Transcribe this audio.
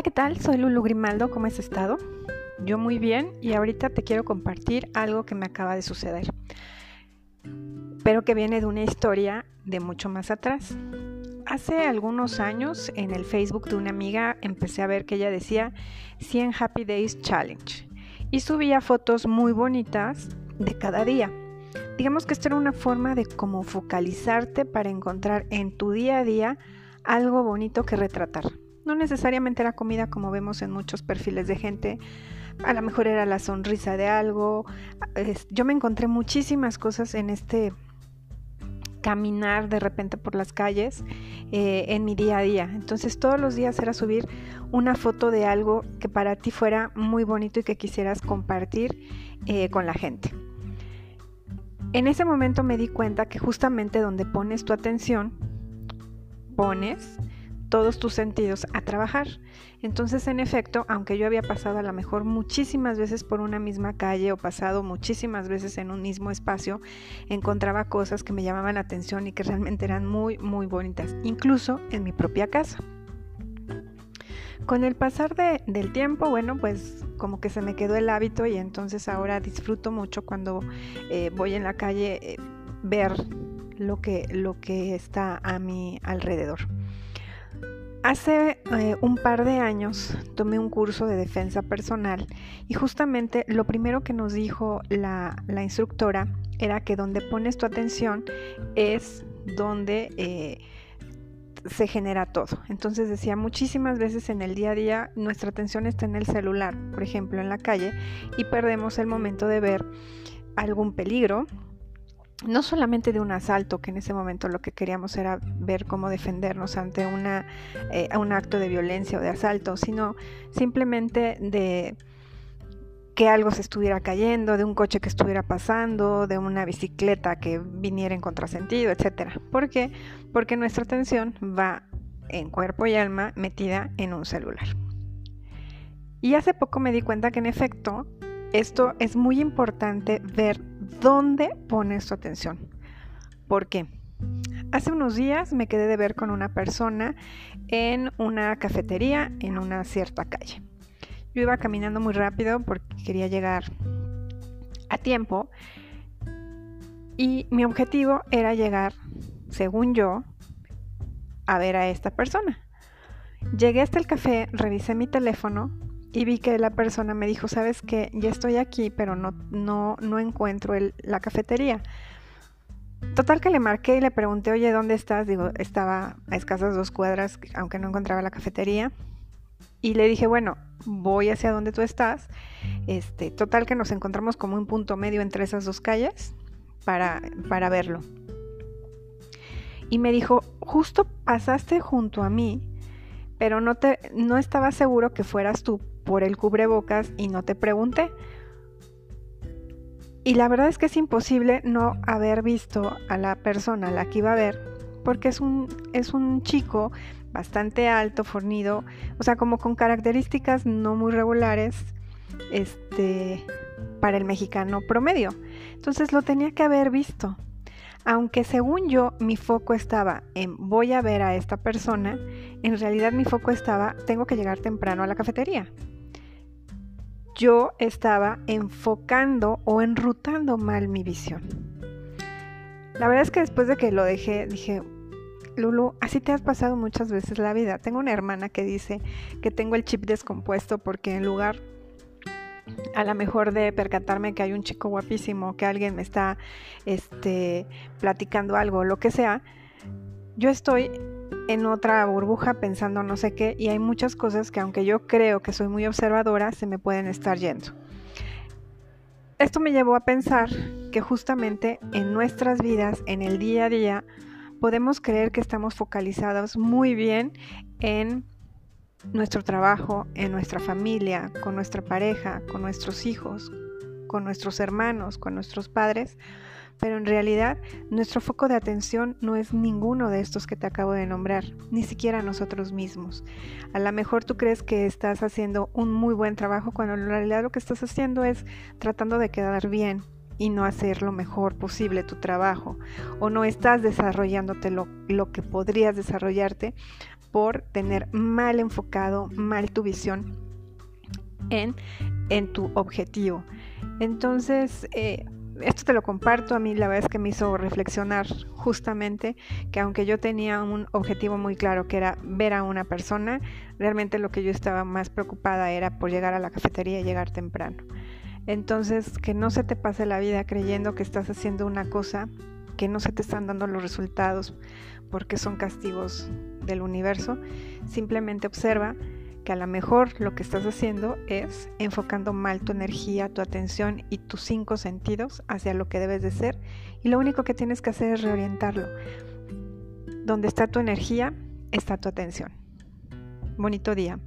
Hola, ¿qué tal? Soy Lulu Grimaldo, ¿cómo has estado? Yo muy bien y ahorita te quiero compartir algo que me acaba de suceder, pero que viene de una historia de mucho más atrás. Hace algunos años en el Facebook de una amiga empecé a ver que ella decía 100 Happy Days Challenge y subía fotos muy bonitas de cada día. Digamos que esta era una forma de cómo focalizarte para encontrar en tu día a día algo bonito que retratar. No necesariamente era comida como vemos en muchos perfiles de gente, a lo mejor era la sonrisa de algo. Yo me encontré muchísimas cosas en este caminar de repente por las calles eh, en mi día a día. Entonces todos los días era subir una foto de algo que para ti fuera muy bonito y que quisieras compartir eh, con la gente. En ese momento me di cuenta que justamente donde pones tu atención, pones todos tus sentidos a trabajar. Entonces, en efecto, aunque yo había pasado a lo mejor muchísimas veces por una misma calle o pasado muchísimas veces en un mismo espacio, encontraba cosas que me llamaban la atención y que realmente eran muy, muy bonitas, incluso en mi propia casa. Con el pasar del tiempo, bueno, pues como que se me quedó el hábito y entonces ahora disfruto mucho cuando eh, voy en la calle eh, ver lo que, lo que está a mi alrededor. Hace eh, un par de años tomé un curso de defensa personal y justamente lo primero que nos dijo la, instructora era que donde pones tu atención es donde eh, se genera todo. Entonces decía, muchísimas veces en el día a día nuestra atención está en el celular, por ejemplo en la calle, y perdemos el momento de ver algún peligro no solamente de un asalto, que en ese momento lo que queríamos era ver cómo defendernos ante una, eh, un acto de violencia o de asalto, sino simplemente de que algo se estuviera cayendo, de un coche que estuviera pasando, de una bicicleta que viniera en contrasentido, etc. ¿Por qué? Porque nuestra atención va en cuerpo y alma metida en un celular. Y hace poco me di cuenta que en efecto esto es muy importante ver dónde pones tu atención. ¿Por qué? Hace unos días me quedé de ver con una persona en una cafetería en una cierta calle. Yo iba caminando muy rápido porque quería llegar a tiempo y mi objetivo era llegar, según yo, a ver a esta persona. Llegué hasta el café, revisé mi teléfono y vi que la persona me dijo, sabes que ya estoy aquí, pero no, no, no encuentro la cafetería. Total que le marqué y le pregunté, oye, ¿dónde estás? Digo, estaba a escasas dos cuadras, aunque no encontraba la cafetería. Y le dije, bueno, voy hacia donde tú estás. Este, total que nos encontramos como un punto medio entre esas dos calles para, para verlo. Y me dijo, justo pasaste junto a mí, pero no, te, no estaba seguro que fueras tú por el cubrebocas y no te pregunté. Y la verdad es que es imposible no haber visto a la persona a la que iba a ver, porque es un, es un chico bastante alto, fornido, o sea, como con características no muy regulares, este, para el mexicano promedio. Entonces lo tenía que haber visto. Aunque según yo mi foco estaba en voy a ver a esta persona, en realidad mi foco estaba tengo que llegar temprano a la cafetería yo estaba enfocando o enrutando mal mi visión. La verdad es que después de que lo dejé, dije, Lulu, así te has pasado muchas veces la vida. Tengo una hermana que dice que tengo el chip descompuesto porque en lugar a lo mejor de percatarme que hay un chico guapísimo, que alguien me está este, platicando algo, lo que sea, yo estoy en otra burbuja pensando no sé qué y hay muchas cosas que aunque yo creo que soy muy observadora, se me pueden estar yendo. Esto me llevó a pensar que justamente en nuestras vidas, en el día a día, podemos creer que estamos focalizados muy bien en nuestro trabajo, en nuestra familia, con nuestra pareja, con nuestros hijos, con nuestros hermanos, con nuestros padres, pero en realidad nuestro foco de atención no es ninguno de estos que te acabo de nombrar, ni siquiera nosotros mismos. A lo mejor tú crees que estás haciendo un muy buen trabajo cuando en realidad lo que estás haciendo es tratando de quedar bien y no hacer lo mejor posible tu trabajo o no estás desarrollándote lo, que podrías desarrollarte por tener mal enfocado, mal tu visión en, en tu objetivo. Entonces, eh, esto te lo comparto, a mí la verdad es que me hizo reflexionar justamente que aunque yo tenía un objetivo muy claro que era ver a una persona, realmente lo que yo estaba más preocupada era por llegar a la cafetería y llegar temprano. Entonces, que no se te pase la vida creyendo que estás haciendo una cosa, que no se te están dando los resultados porque son castigos del universo, simplemente observa que a lo mejor lo que estás haciendo es enfocando mal tu energía, tu atención y tus cinco sentidos hacia lo que debes de ser y lo único que tienes que hacer es reorientarlo. Donde está tu energía, está tu atención. Bonito día.